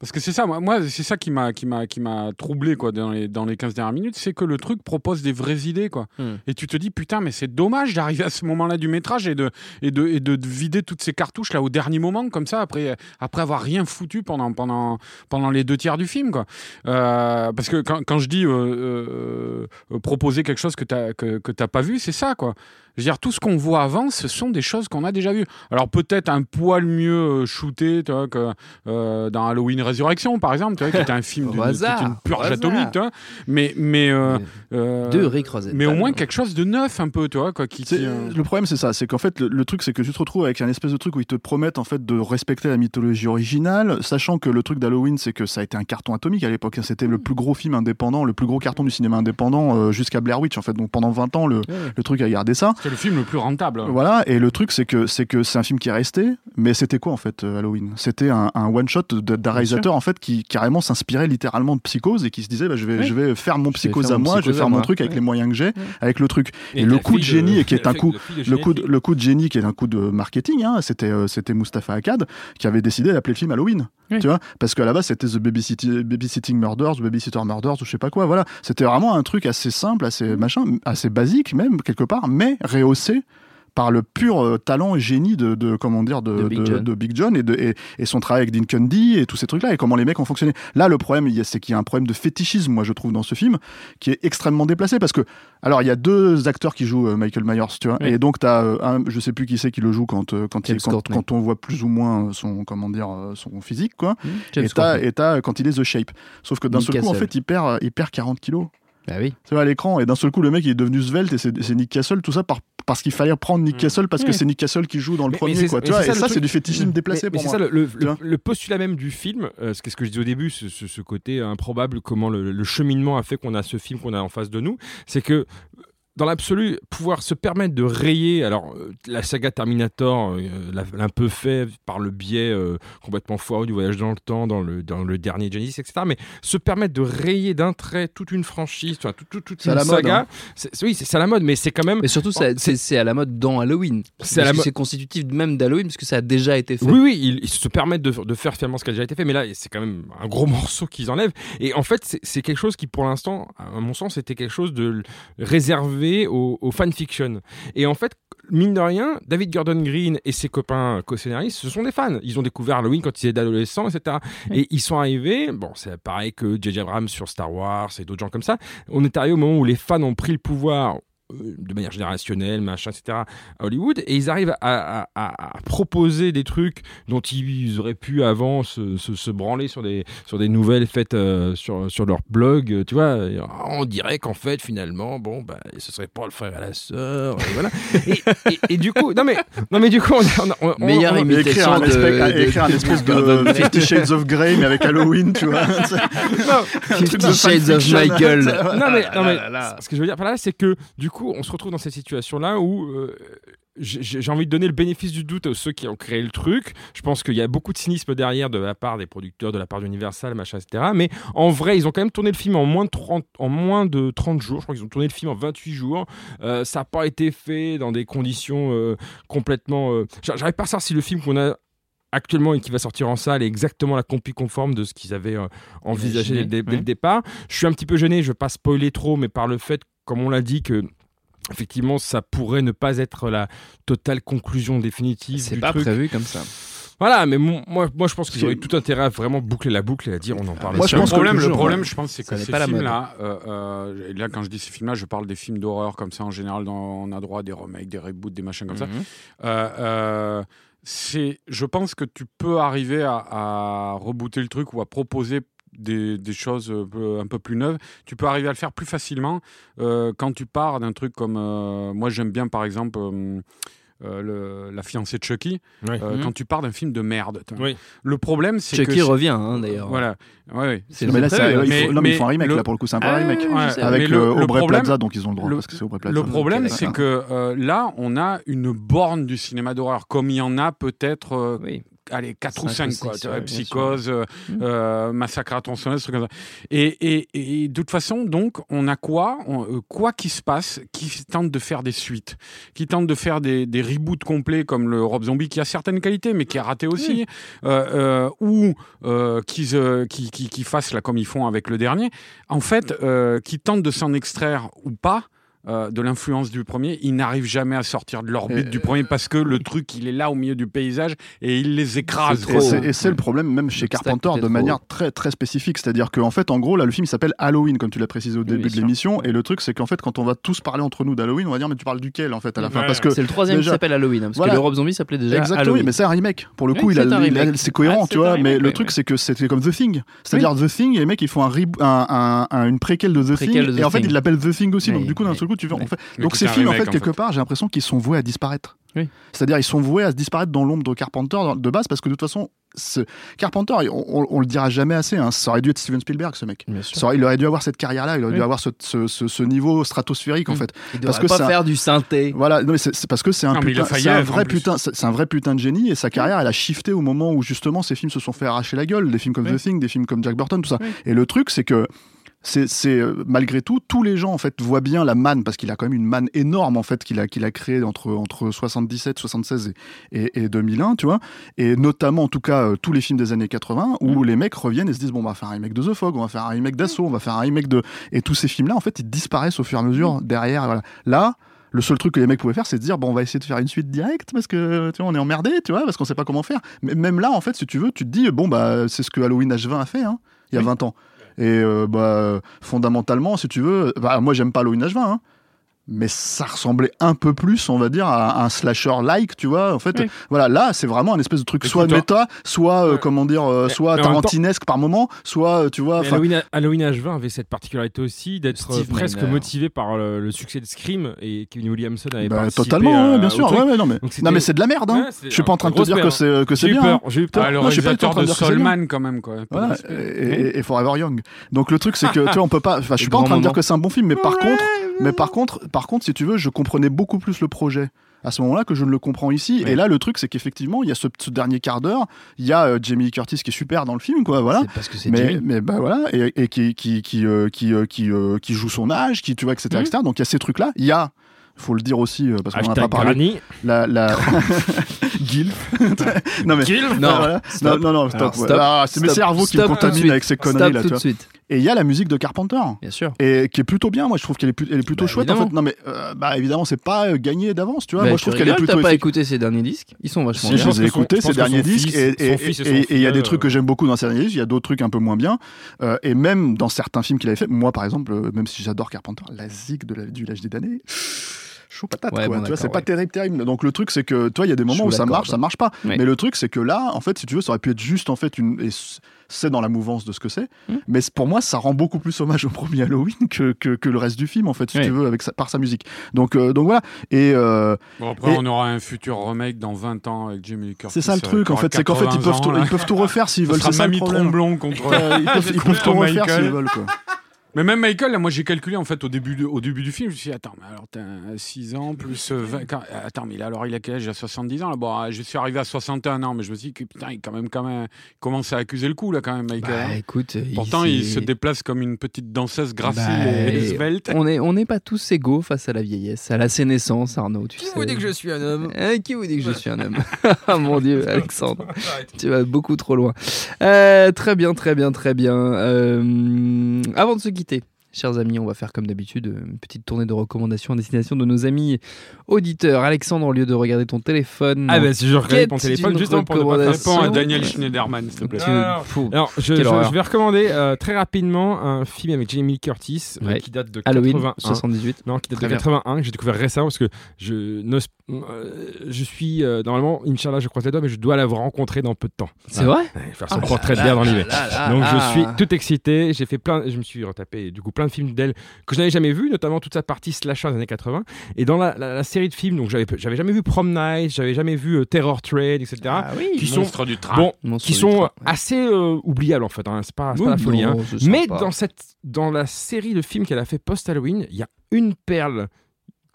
Parce que c'est ça, moi, moi, c'est ça qui m'a qui m'a qui m'a troublé quoi dans les dans les 15 dernières minutes, c'est que le truc propose des vraies idées quoi. Hmm. Et tu te dis putain mais c'est dommage d'arriver à ce moment-là du métrage et de et de et de vider toutes ces cartouches là au dernier moment comme ça après après avoir rien foutu pendant pendant pendant les deux tiers du film quoi. Euh, parce que quand, quand je dis euh, euh, euh, proposer quelque chose que t'as que que t'as pas vu, c'est ça quoi. Je veux dire, tout ce qu'on voit avant, ce sont des choses qu'on a déjà vues. Alors peut-être un poil mieux euh, shooté tu vois, que euh, dans Halloween Résurrection, par exemple, tu vois, qui était un film [laughs] d'une hasard, qui était une purge atomique. Tu vois. Mais, mais, euh, euh, De Rick mais au moins quelque chose de neuf un peu, tu vois, quoi, qui, C'est- qui, euh, Le problème, c'est ça. C'est qu'en fait, le, le truc, c'est que tu te retrouves avec un espèce de truc où ils te promettent en fait de respecter la mythologie originale, sachant que le truc d'Halloween, c'est que ça a été un carton atomique à l'époque. C'était le plus gros film indépendant, le plus gros carton du cinéma indépendant euh, jusqu'à Blair Witch. En fait, donc pendant 20 ans, le, le truc a gardé ça. C'est le film le plus rentable. Voilà, et le truc, c'est que c'est un film qui est resté, mais c'était quoi en fait euh, Halloween? C'était un, un one shot de- d'un réalisateur en fait qui carrément s'inspirait littéralement de Psychose et qui se disait bah, je vais Oui. je vais faire mon Je Psychose faire à mon moi, je vais faire mon truc avec les moyens que j'ai, avec le truc. Et, Et le coup de génie qui est un coup le coup, de, le coup de génie qui est un coup de marketing, hein, c'était euh, c'était Mustapha Akkad qui avait décidé d'appeler le film Halloween. Oui. Tu vois Parce qu'à la base c'était The Babysitting, Babysitting Murders, The Babysitter Murders, ou je sais pas quoi. Voilà, c'était vraiment un truc assez simple, assez machin, assez basique même quelque part, mais rehaussé par le pur euh, talent et génie de, de comment dire de, De Big de- John. de Big John et, de, et, et son travail avec Dean Cundy et tous ces trucs là et comment les mecs ont fonctionné. Là le problème c'est qu'il y a un problème de fétichisme moi je trouve dans ce film qui est extrêmement déplacé parce que alors il y a deux acteurs qui jouent euh, Michael Myers tu vois Oui. et donc t'as euh, un je sais plus qui c'est qui le joue quand quand, il, quand, on voit plus ou moins son comment dire son physique quoi James et t'as quand il est The Shape. Sauf que d'un seul coup en fait il perd il perd 40 kilos Bah oui. vois, à l'écran et d'un seul coup le mec il est devenu svelte et c'est c'est Nick Castle tout ça par, parce qu'il fallait prendre Nick Castle parce que Oui. c'est Nick Castle qui joue dans le Mais- premier c'est- quoi mais tu vois c'est et ça, ça c'est du fétichisme déplacé mais, mais pour c'est moi ça le, le- postulat même du film, euh, ce qu'est ce que je dis au début, ce, ce- ce côté improbable, comment le, le cheminement a fait qu'on a ce film qu'on a en face de nous, c'est que dans l'absolu, pouvoir se permettre de rayer, alors euh, la saga Terminator euh, l'a un peu fait par le biais euh, complètement foireux du voyage dans le temps, dans le, dans le dernier Genesis, etc. Mais se permettre de rayer d'un trait toute une franchise, enfin, toute, toute, toute une la mode, saga, hein. oui, c'est à la mode, mais c'est quand même. Mais surtout, Oh, c'est à la mode dans Halloween. C'est Parce que constitutif même d'Halloween, puisque ça a déjà été fait. Oui, oui, ils, ils se permettent de, de faire finalement ce qui a déjà été fait, mais là, c'est quand même un gros [laughs] morceau qu'ils enlèvent. Et en fait, c'est- c'est quelque chose qui, pour l'instant, à mon sens, était quelque chose de réservé aux, aux fanfictions. Et en fait, mine de rien, David Gordon Green et ses copains co-scénaristes, ce sont des fans. Ils ont découvert Halloween quand ils étaient adolescents, etc. Et ils sont arrivés, bon, c'est pareil que J.J. Abrams sur Star Wars et d'autres gens comme ça. On est arrivé au moment où les fans ont pris le pouvoir de manière générationnelle, machin, etc., à Hollywood, et ils arrivent à, à- à- à proposer des trucs dont ils auraient pu avant se, se- se branler sur des, sur des nouvelles faites euh, sur, sur leur blog, euh, tu vois, ah, on dirait qu'en fait, finalement, bon, bah, ce serait pas le frère et la sœur, et voilà. et, et- et du coup, non mais, non mais du coup, on a- on on- Meilleure on- Et imitation écrire un, de- espèce, de- écrire un espèce Gordon de Fifty Shades of Grey mais avec Halloween tu vois de Fifty Shades of. Michael. [laughs] non mais, non, mais là, là. ce que je veux dire par là, c'est que du coup, on se retrouve dans cette situation-là où euh, j'ai envie de donner le bénéfice du doute à ceux qui ont créé le truc. Je pense qu'il y a beaucoup de cynisme derrière de la part des producteurs, de la part d'Universal, machin, etc. Mais en vrai, ils ont quand même tourné le film en moins de 30, en moins de 30 jours. Je crois qu'ils ont tourné le film en 28 jours. Euh, ça n'a pas été fait dans des conditions euh, complètement. euh, j'a- J'arrive pas à savoir si le film qu'on a actuellement et qui va sortir en salle est exactement la copie conforme de ce qu'ils avaient envisagé dès, dès ouais. le départ. Je suis un petit peu gêné, je ne vais pas spoiler trop, mais par le fait, comme on l'a dit, que effectivement ça pourrait ne pas être la totale conclusion définitive C'est pas truc. prévu comme ça. Voilà, mais moi, moi je pense qu'ils auraient tout intérêt à vraiment boucler la boucle et à dire on en parle. Moi, je le pense que problème, le problème, ouais. je pense, c'est que ces pas la mode. films-là, euh, euh, et là, quand je dis ces films-là, je parle des films d'horreur comme ça en général. Dans, on a droit à des remakes, des reboots, des machins comme ça. Mhm. Euh, euh, c'est, je pense que tu peux arriver à, à rebooter le truc ou à proposer des, des choses un peu, plus neuves. Tu peux arriver à le faire plus facilement euh, quand tu pars d'un truc comme. euh, moi, j'aime bien, par exemple. euh, euh, le- la fiancée de Chucky, euh, Mhm. quand tu pars d'un film de merde. Oui. Le problème, c'est que. Chucky revient hein, d'ailleurs. Voilà. Ouais, ouais. C'est mais là, mais- faut, non, mais ils font un remake, le- là, pour le coup, c'est un vrai Ah, remake. Ouais. Avec le, le- Aubrey problème- Plaza, donc ils ont le droit, le- parce que c'est Aubrey Plaza. Le problème, c'est que euh, là, on a une borne du cinéma d'horreur, comme il y en a peut-être, euh, Oui. Allez, 4 ou Cinq 5, ou quoi. six, vois, ouais, Psychose, euh, Mm. euh, Massacre à tronçonneuse, trucs comme ça. Et, et, et de toute façon, donc, on a quoi? On- euh, Quoi qui se passe, qui tente de faire des suites, qui tente de faire des, des reboots complets comme le Rob Zombie, qui a certaines qualités, mais qui a raté aussi, euh, euh, ou euh, qui, qui, qui, qui fassent là comme ils font avec le dernier, en fait, euh, qui tentent de s'en extraire ou pas. Euh, de l'influence du premier, ils n'arrivent jamais à sortir de l'orbite du premier parce que le truc il est là au milieu du paysage et il les écrase. Et trop, c'est- hein. et c'est le problème même chez Carpenter de manière trop. très très spécifique. C'est-à-dire qu'en fait, en gros, là, le film il s'appelle Halloween, comme tu l'as précisé au début de l'émission. Et le truc, c'est qu'en fait, quand on va tous parler entre nous d'Halloween, on va dire, mais tu parles duquel en fait à la fin Ouais. Parce que C'est le troisième déjà- qui s'appelle Halloween, hein, parce Voilà. que le Rob Zombie s'appelait déjà Exactement, oui, Halloween. mais c'est un remake. Pour le Oui, coup, il a, c'est il cohérent, Ah, tu vois. mais le oui, truc, oui. c'est que c'était comme The Thing. C'est-à-dire The Thing, et les mecs, ils font un, une préquelle de The Thing. et en fait, ils l'appellent The Thing aussi. donc Oui, du coup, d'un oui. Seul coup, tu vois. Oui. en fait- Mais donc ces films, en fait, en quelque fait. part, j'ai l'impression qu'ils sont voués à disparaître. Oui. C'est-à-dire, ils sont voués à se disparaître dans l'ombre de Carpenter de base, parce que de toute façon, ce- Carpenter, on, on- on le dira jamais assez. hein, ça aurait dû être Steven Spielberg, ce mec. Bien sûr. Ça aurait- il aurait dû avoir cette carrière-là, il aurait dû avoir ce, ce- ce- ce niveau stratosphérique en Mm. fait. Il parce que pas un- faire du synthé. Voilà, non, mais c'est parce que c'est un putain, un vrai putain, c'est un vrai putain de génie et sa carrière, elle a shifté au moment où justement ces films se sont fait arracher la gueule, des films comme Oui. The Thing, des films comme Jack Burton, tout ça. Oui. Et le truc, c'est que c'est euh, malgré tout, tous les gens en fait voient bien la manne parce qu'il a quand même une manne énorme en fait qu'il a qu'il a créé entre entre 77, 76 et, et, et 2001, tu vois. Et notamment en tout cas euh, tous les films des années 80 où les mecs reviennent et se disent bon on va faire un remake de The Fog, on va faire un remake d'Assaut, on va faire un remake de et tous ces films là en fait ils disparaissent au fur et à mesure derrière. Voilà. Là le seul truc que les mecs pouvaient faire, c'est de dire bon, on va essayer de faire une suite directe parce que tu vois, on est emmerdé, tu vois, parce qu'on sait pas comment faire. Mais même là, en fait, si tu veux, tu te dis bon bah c'est ce que Halloween H20 a fait, hein, il y a Oui. 20 ans. Et euh, bah fondamentalement, si tu veux, bah, moi j'aime pas Halloween H20, hein, mais ça ressemblait un peu plus, on va dire, à un slasher-like, tu vois. En fait, Oui. voilà, là, c'est vraiment un espèce de truc soit toi- méta, soit euh, Ouais. comment dire, euh, Mais- soit tarantinesque par moment, soit euh, tu vois. Halloween, Halloween H20 avait cette particularité aussi d'être euh, presque motivé par le, le succès de Scream et Kevin Williamson avait bah, participé totalement, à- ouais, bien sûr. ouais, ouais, non, mais, non, mais c'est de la merde. Hein. Ouais, c'est je suis pas en train de te dire que c'est que c'est J'ai eu bien. peur, j'ai eu peur. Ah, le Non, je suis pas du tout en réalisateur train de de dire que c'est bien. Solman quand même quoi. Et, Forever Young. Donc le truc c'est que [laughs] tu vois on peut pas. Enfin, je suis pas en train de dire que c'est un bon film, mais par contre, mais par contre, par contre, si tu veux, je comprenais beaucoup plus le projet à ce moment-là que je ne le comprends ici. Et là, le truc c'est qu'effectivement, il y a ce, ce dernier quart d'heure, il y a euh, Jamie Curtis qui est super dans le film, quoi. Voilà. C'est parce que c'est Mais, mais bah voilà, et, et qui, qui, qui, euh, qui, euh, qui, qui joue son âge, qui, tu vois, etc., Mhm. etc. Donc il y a ces trucs-là. Il y a, faut le dire aussi, parce qu'on en a pas parlé, Granny. la, la... [laughs] [laughs] Gilf. [laughs] non mais Gilf Non, voilà. non, non, non, stop. Ouais. Ah, c'est mes cerveaux qui me contaminent avec ces conneries Stop là. tout tu de vois. suite, Et il y a la musique de Carpenter. bien sûr. Et qui est plutôt bien, moi je trouve qu'elle est, plus- elle est plutôt Bah, chouette en évidemment. fait. Non mais euh, bah évidemment c'est pas euh, gagné d'avance, tu vois. Bah, moi je trouve qu'elle est plutôt T'as pas écouté ses derniers disques? Ils sont vachement Si, je je bien. pense les ai écoutés, je que derniers disques, et il y a des filleul, trucs que euh, j'aime beaucoup dans ces derniers disques, il y a d'autres trucs un peu moins bien. Euh, et même dans certains films qu'il avait fait, moi par exemple, euh, même si j'adore Carpenter, la zig du l'âge des damnés, chaud patate Ouais, quoi. bon, tu vois, c'est pas terrible, terrible. Donc le truc c'est que, toi, il y a des moments où ça marche, ça marche pas. Oui. Mais le truc c'est que là, en fait, si tu veux, ça aurait pu être juste en fait une. et c'est dans la mouvance de ce que c'est. Mm. Mais pour moi, ça rend beaucoup plus hommage au premier Halloween que, que, que le reste du film, en fait, si Oui. tu veux, avec sa, par sa musique. Donc, euh, donc voilà. Et. euh, Bon, après, Et- on aura un futur remake dans 20 ans avec Jamie Lee Curtis. c'est ça le euh, truc, en fait, c'est qu'en fait, ils 80 peuvent, ans, tout, ils peuvent tout refaire s'ils [laughs] veulent. C'est ça le problème. Tromblon contre. [laughs] Ils peuvent, [laughs] ils peuvent tout refaire s'ils veulent, quoi. Mais même Michael, là, moi j'ai calculé en fait au début, de- au début du film, je me suis dit, attends, mais alors t'as 6 ans plus euh, 20. quand- Attends, mais là, alors il a quel âge? Il a 70 ans là? Bon, je suis arrivé à 61 ans, mais je me suis dit que putain, il, quand même, quand même, il commence à accuser le coup là quand même, Michael. Bah, hein. écoute, Pourtant, il, se déplace comme une petite danseuse gracile Bah, et svelte. On n'est on n'est pas tous égaux face à la vieillesse, à la sénescence, Arnaud. Tu Qui sais. vous dit que je suis un homme? [laughs] Hein, qui vous dit que je suis un homme? [laughs] Ah mon dieu, Alexandre, [laughs] tu vas beaucoup trop loin. Euh, très bien, très bien, très bien. Euh, avant de se quitter, chers amis, on va faire comme d'habitude une petite tournée de recommandations à destination de nos amis auditeurs. Alexandre, au lieu de regarder ton téléphone, Ah bah si je regarde mon téléphone justement pour ne pas Réponds à. Daniel Schneiderman, s'il te plaît. Ah. Alors, je, vais recommander euh, très rapidement un film avec Jamie Curtis euh, qui date de Halloween 81. 78. Non, qui date Très de bien. 81, que j'ai découvert récemment parce que je, euh, je suis euh, normalement, Inch'Allah, je croise les doigts, mais je dois l'avoir rencontré dans peu de temps. C'est vrai Ouais, faire son Ah portrait de bière dans l'hiver. là Donc je suis tout excité. J'ai fait plein, je me suis retapé du coup plein de films d'elle que je n'avais jamais vu, notamment toute sa partie slasher des années 80. Et dans la, la- la série de films, donc j'avais jamais vu Prom Night, j'avais jamais vu euh, Terror Train, etc. Ah oui, qui sont Monstre du train. bon, Monstre qui sont train, euh, assez euh, oubliables en fait. hein. C'est pas, la folie. non, hein. Mais dans cette, dans la série de films qu'elle a fait post Halloween, il y a une perle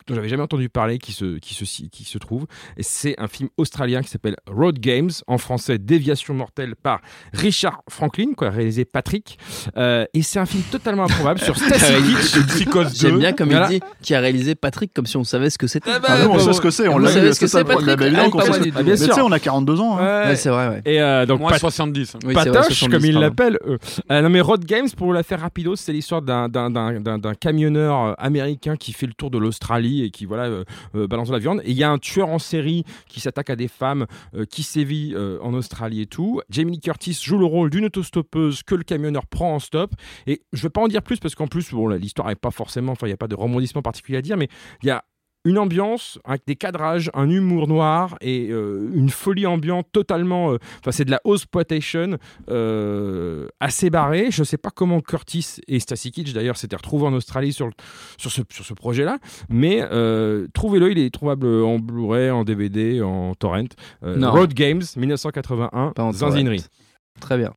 dont j'avais jamais entendu parler qui se, qui se, qui se trouve. Et c'est un film australien qui s'appelle Road Games, en français Déviation mortelle par Richard Franklin, quoi, réalisé Patrick. Euh, et c'est un film totalement improbable sur [laughs] Stacy Keach. Psychose 2. J'aime bien comme Voilà. il dit qui a réalisé Patrick comme si on savait ce que c'était. Ah bah, Ah, nous, on sait ce que c'est, on l'a vu. ce que ça, c'est, évidemment Ah, moi tout. Bien Mais tu sais, sûr. on a 42 ans. hein. Ouais. Ouais, c'est vrai, ouais. Et euh, donc Moins Pat- 70. Oui, vrai, Patoche, 70, comme il pardon. l'appelle. eux. Euh, non, mais Road Games, pour vous la faire rapido, c'est l'histoire d'un- d'un- d'un d'un- d'un camionneur américain qui fait le tour de l'Australie et qui voilà euh, euh, balance de la viande. Et il y a un tueur en série qui s'attaque à des femmes, euh, qui sévit en Australie et tout. Jamie Curtis joue le rôle d'une autostoppeuse que le camionneur prend en stop. Et je vais pas en dire plus parce qu'en plus, bon, l'histoire est pas forcément, enfin, il n'y a pas de rebondissement particulier à dire, mais il y a une ambiance avec des cadrages, un humour noir et euh, une folie ambiante totalement. euh, Enfin, c'est de la house potation euh, assez barrée. Je sais pas comment Curtis et Stacy Kitsch d'ailleurs s'étaient retrouvés en Australie sur, le- sur ce, sur ce projet-là, mais euh, trouvez-le, il est trouvable en Blu-ray, en DVD, en torrent. Euh, Non. Road Games 1981, Pas en Zinzinerie. Très bien.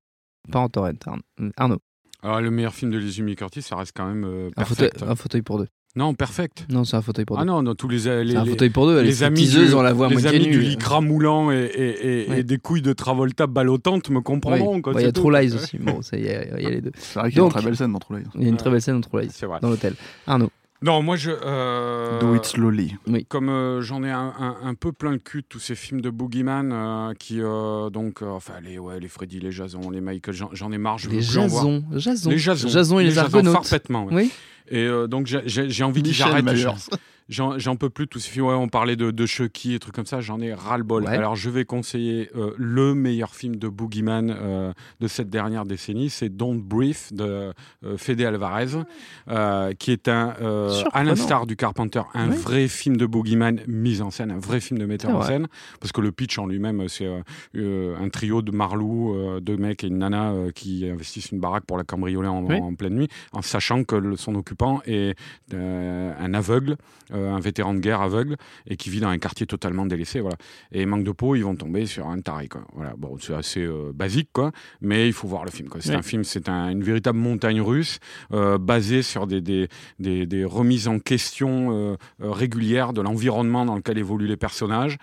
Pas en torrent. Arnaud. Arnaud. Alors, le meilleur film de Jamie Curtis, ça reste quand même euh, Un fauteuil, perfect. un fauteuil pour deux. Non, perfect. Non, c'est un fauteuil pour deux. Ah non, non, tous les, les, c'est un les- fauteuil pour deux. Les amis du, on la voit les amis nue. du lycra moulant et, et- et- Ouais. et des couilles de Travolta ballottantes me comprendront. Bah, Il y a. True Lies aussi. Bon, ça, il y, a il y a les deux. C'est vrai qu'il y a une très belle scène dans True Lies. Il y a une très belle scène dans True Lies, C'est vrai. dans l'hôtel. Arnaud. Non, moi, je. euh, Do it slowly. Comme euh, j'en ai un, un- un peu plein le cul de tous ces films de Boogeyman euh, qui, euh, donc, euh, enfin, les, ouais, les Freddy, les Jason, les Michael, j'en, ai marre. Je veux Les. Jason. Jason. Les Jason. Jason et les, Argonautes. Parfaitement. ouais. Oui. Et euh, donc, j'ai, envie de Michel j'arrête. J'en, peux plus de tous ces films. Ouais, on parlait de, de Chucky et trucs comme ça. J'en ai ras-le-bol. Ouais. Alors, je vais conseiller euh, le meilleur film de Boogeyman euh, de cette dernière décennie. C'est Don't Breathe de euh, Fede Alvarez, euh, qui est un, euh, à Surprenant. l'instar du Carpenter, un vrai film de Boogeyman mis en scène, un vrai film de metteur C'est en scène. Parce que le pitch en lui-même, c'est euh, euh, un trio de marlous, euh, deux mecs et une nana euh, qui investissent une baraque pour la cambrioler en, Oui. en pleine nuit, en sachant que le- son occupant est euh, un aveugle, euh, un vétéran de guerre aveugle, et qui vit dans un quartier totalement délaissé. Voilà. Et manque de peau, ils vont tomber sur un taré. Quoi. Voilà. Bon, c'est assez euh, basique, quoi, mais il faut voir le film. quoi. C'est un film, c'est un- une véritable montagne russe, euh, basée sur des, des, des, des remises en question régulières de l'environnement dans lequel évoluent les personnages,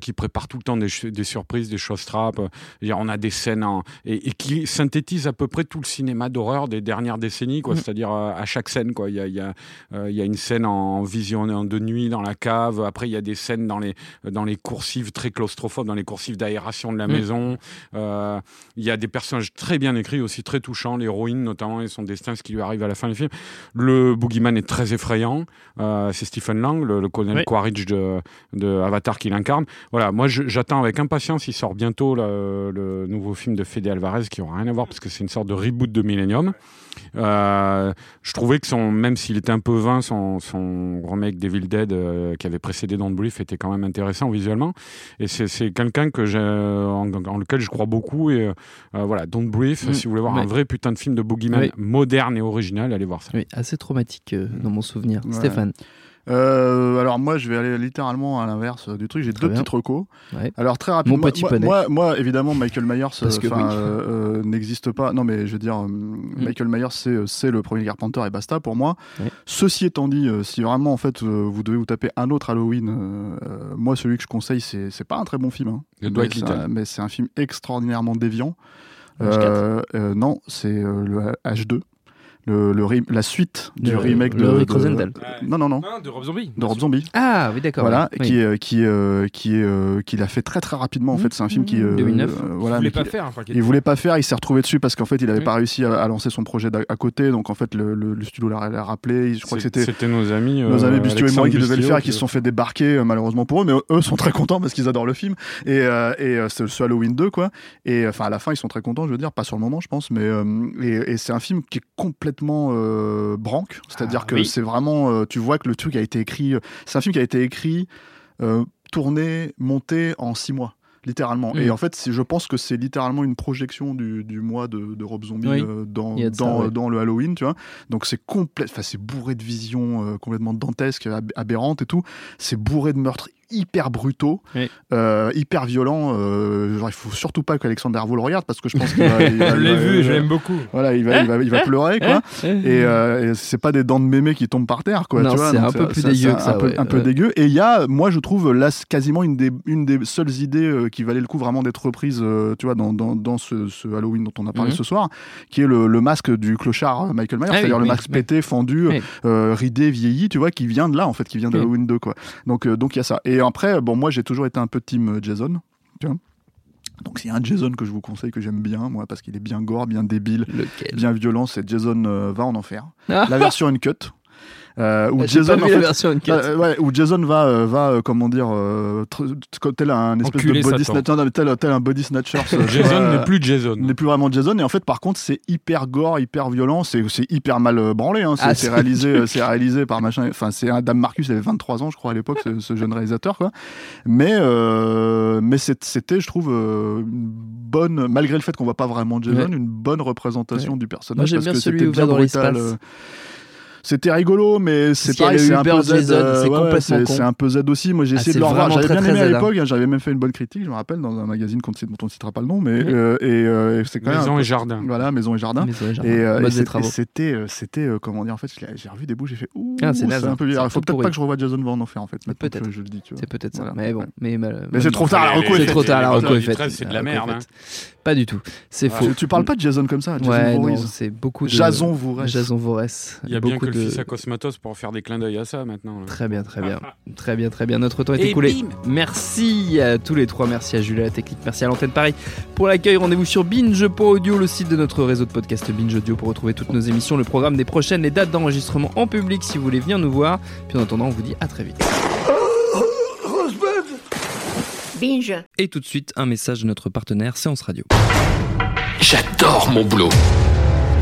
qui préparent tout le temps des, surprises, des choses trappes. On a des scènes en- et, et qui synthétisent à peu près tout le cinéma d'horreur des dernières décennies, quoi. Mhm. C'est-à-dire à chaque scène, quoi. Il y a, y a, y a une scène en vision de nuit dans la cave. Après, il y a des scènes dans les dans les coursives très claustrophobes, dans les coursives d'aération de la Mhm. maison. Euh, il y a des personnages très bien écrits, aussi très touchants. L'héroïne, notamment, et son destin, ce qui lui arrive à la fin du film. Le boogeyman est très effrayant. Euh, c'est Stephen Lang, le, le colonel Oui. Quaritch de, de Avatar qui l'incarne. Voilà, moi j'attends avec impatience. Il sort bientôt le nouveau film de Fede Alvarez qui aura rien à voir parce que c'est une sorte de reboot de Millennium. Euh, je trouvais que son, même s'il était un peu vain, son, son remake Devil Dead euh, qui avait précédé Don't Brief était quand même intéressant visuellement. Et c'est c'est quelqu'un que j'ai, en, en lequel je crois beaucoup. Et euh, voilà, Don't Brief, Mm. si vous voulez voir Ouais. un vrai putain de film de Boogeyman Oui. moderne et original, allez voir ça. Oui, assez traumatique euh, dans mon souvenir. Ouais. Stéphane. Euh, alors moi, je vais aller littéralement à l'inverse du truc. J'ai Très deux bien. petites recos. Ouais. Alors très rapidement, Mon petit moi, poney. moi, moi, évidemment, Michael Myers oui. euh, euh, n'existe pas. Non, mais je veux dire, euh, Mm. Michael Myers, c'est euh, c'est le premier Carpenter et basta pour moi. Ouais. Ceci étant dit, euh, si vraiment en fait euh, vous devez vous taper un autre Halloween, euh, euh, moi celui que je conseille, c'est c'est pas un très bon film. hein. Le Mais Dwight c'est Little. un- Mais c'est un film extraordinairement déviant. Le H4. Euh, euh, non, c'est euh, le H2. Le, la suite du remake de, Rick. Non, non, non. Ah, de Rob Zombie. De Rob Zombie. Ah oui, d'accord. Voilà, oui. qui est qui est euh, qui est euh, qu'il a fait très très rapidement. En fait, c'est un film qui euh, 2009. euh, Il voulait pas qui- faire. enfin, qui- il voulait pas faire, il s'est retrouvé dessus parce qu'en fait, il avait Oui. pas réussi à, à lancer son projet à côté. Donc en fait, le, le- le studio l'a l'a rappelé. Je crois que c'était C'était nos amis. nos euh, amis Bustio et moi qui devaient le faire, qui se sont fait débarquer euh, malheureusement pour eux, mais eux sont très contents parce qu'ils adorent le film. Et, euh, et euh, c'est ce Halloween 2, quoi. Et euh, enfin, à la fin, ils sont très contents, je veux dire, pas sur le moment, je pense, mais euh, et, et c'est un film qui est complètement euh, branque, c'est-à-dire Ah, que oui. c'est vraiment, euh, tu vois que le truc a été écrit, euh, c'est un film qui a été écrit, tourné, monté en six mois. Littéralement. Mm. Et en fait, je pense que c'est littéralement une projection du, du mois de, de Rob Zombie Oui. euh, dans, ça, dans, le Halloween, tu vois. Donc c'est complet, enfin c'est bourré de visions euh, complètement dantesques, ab- aberrantes et tout. C'est bourré de meurtres hyper brutaux, Oui. euh, hyper violents. Euh, genre il faut surtout pas qu'Alexander Arvo le regarde parce que je pense qu'il va, il [laughs] va- Je l'ai vu, je l'aime beaucoup. Voilà, il va, il va, il va pleurer quoi. Eh Et, euh, et c'est pas des dents de mémé qui tombent par terre, quoi. C'est un peu plus dégueu c'est que ça, Un peu, ouais. un peu Ouais. dégueu. Et il y a, moi, je trouve là quasiment une des, une des seules idées euh, qui valait le coup vraiment d'être reprise, euh, tu vois, dans, dans, dans ce, ce Halloween dont on a parlé Mhm. ce soir, qui est le, le masque du clochard Michael Myers, Ah oui, c'est-à-dire le oui, masque oui. pété, fendu, Oui. euh, ridé, vieilli, tu vois, qui vient de là en fait, qui vient de Oui. Halloween 2, quoi. Donc, euh, donc il y a ça. Et après, bon, moi, j'ai toujours été un peu team euh, Jason, tu vois. Donc s'il y a un Jason que je vous conseille, que j'aime bien, moi, parce qu'il est bien gore, bien débile, Lequel? bien violent, c'est Jason euh, va en enfer. Ah. La version uncut. Euh, où Ah, Jason, en fait, euh, ouais, où Jason va, euh, va euh, comment dire, euh, tel un espèce de body snatcher, non, tel, tel un body snatcher. tu [laughs] Jason n'est plus Jason. n'est plus vraiment Jason et en fait par contre c'est hyper gore hyper violent c'est c'est hyper mal branlé hein. c'est Ah, c'est réalisé [laughs] c'est réalisé par machin enfin c'est un Dame Marcus il avait 23 ans je crois à l'époque ce, ce jeune réalisateur quoi mais euh, mais c'était je trouve euh, une bonne malgré le fait qu'on voit pas vraiment Jason Ouais. une bonne représentation du personnage Moi, j'aime parce bien que celui c'était bien dans brutal l'espace. C'était rigolo, mais c'est pareil, c'est un peu Z. Jason, euh, c'est ouais, un peu Z aussi. Moi, j'ai Ah, essayé c'est de le revoir. J'avais très, bien aimé très à l'époque. hein, J'avais même fait une bonne critique, je me rappelle, dans un magazine dont on ne citera pas le nom, mais euh, et euh, c'est quand même Maison et jardin. Voilà, maison et jardin. Maison et jardin. c'était, euh, c'était, comment dire, en fait, j'ai revu des bouts, j'ai fait, ouh, Ah, c'est naze, un hein. peu bizarre. Il faut peut-être pas que je revoie Jason va en enfer, en fait. Peut-être. Je le dis, tu vois. C'est peut-être ça. Mais bon, mais, mal- Mais c'est trop tard, la reco est trop tard, la reco est faite. 13, c'est de la merde. hein. Pas du tout. C'est faux. Tu, parles pas de Jason comme ça, Jason Voorhees. c'est beaucoup de. Jason Voorhees. Jason Voorhees. Il y a beaucoup que le fils à Cosmatos pour faire des clins d'œil à ça maintenant. là. Très bien, très bien. [laughs] Très bien, très bien. Notre temps est Et écoulé. bim Merci à tous les trois. Merci à Julia la technique. Merci à l'antenne Paris pour l'accueil. Rendez-vous sur binge.audio, le site de notre réseau de podcast Binge Audio pour retrouver toutes nos émissions, le programme des prochaines, les dates d'enregistrement en public si vous voulez venir nous voir. Puis en attendant, on vous dit à très vite. Binge. Et tout de suite, un message de notre partenaire Séance Radio. J'adore mon boulot.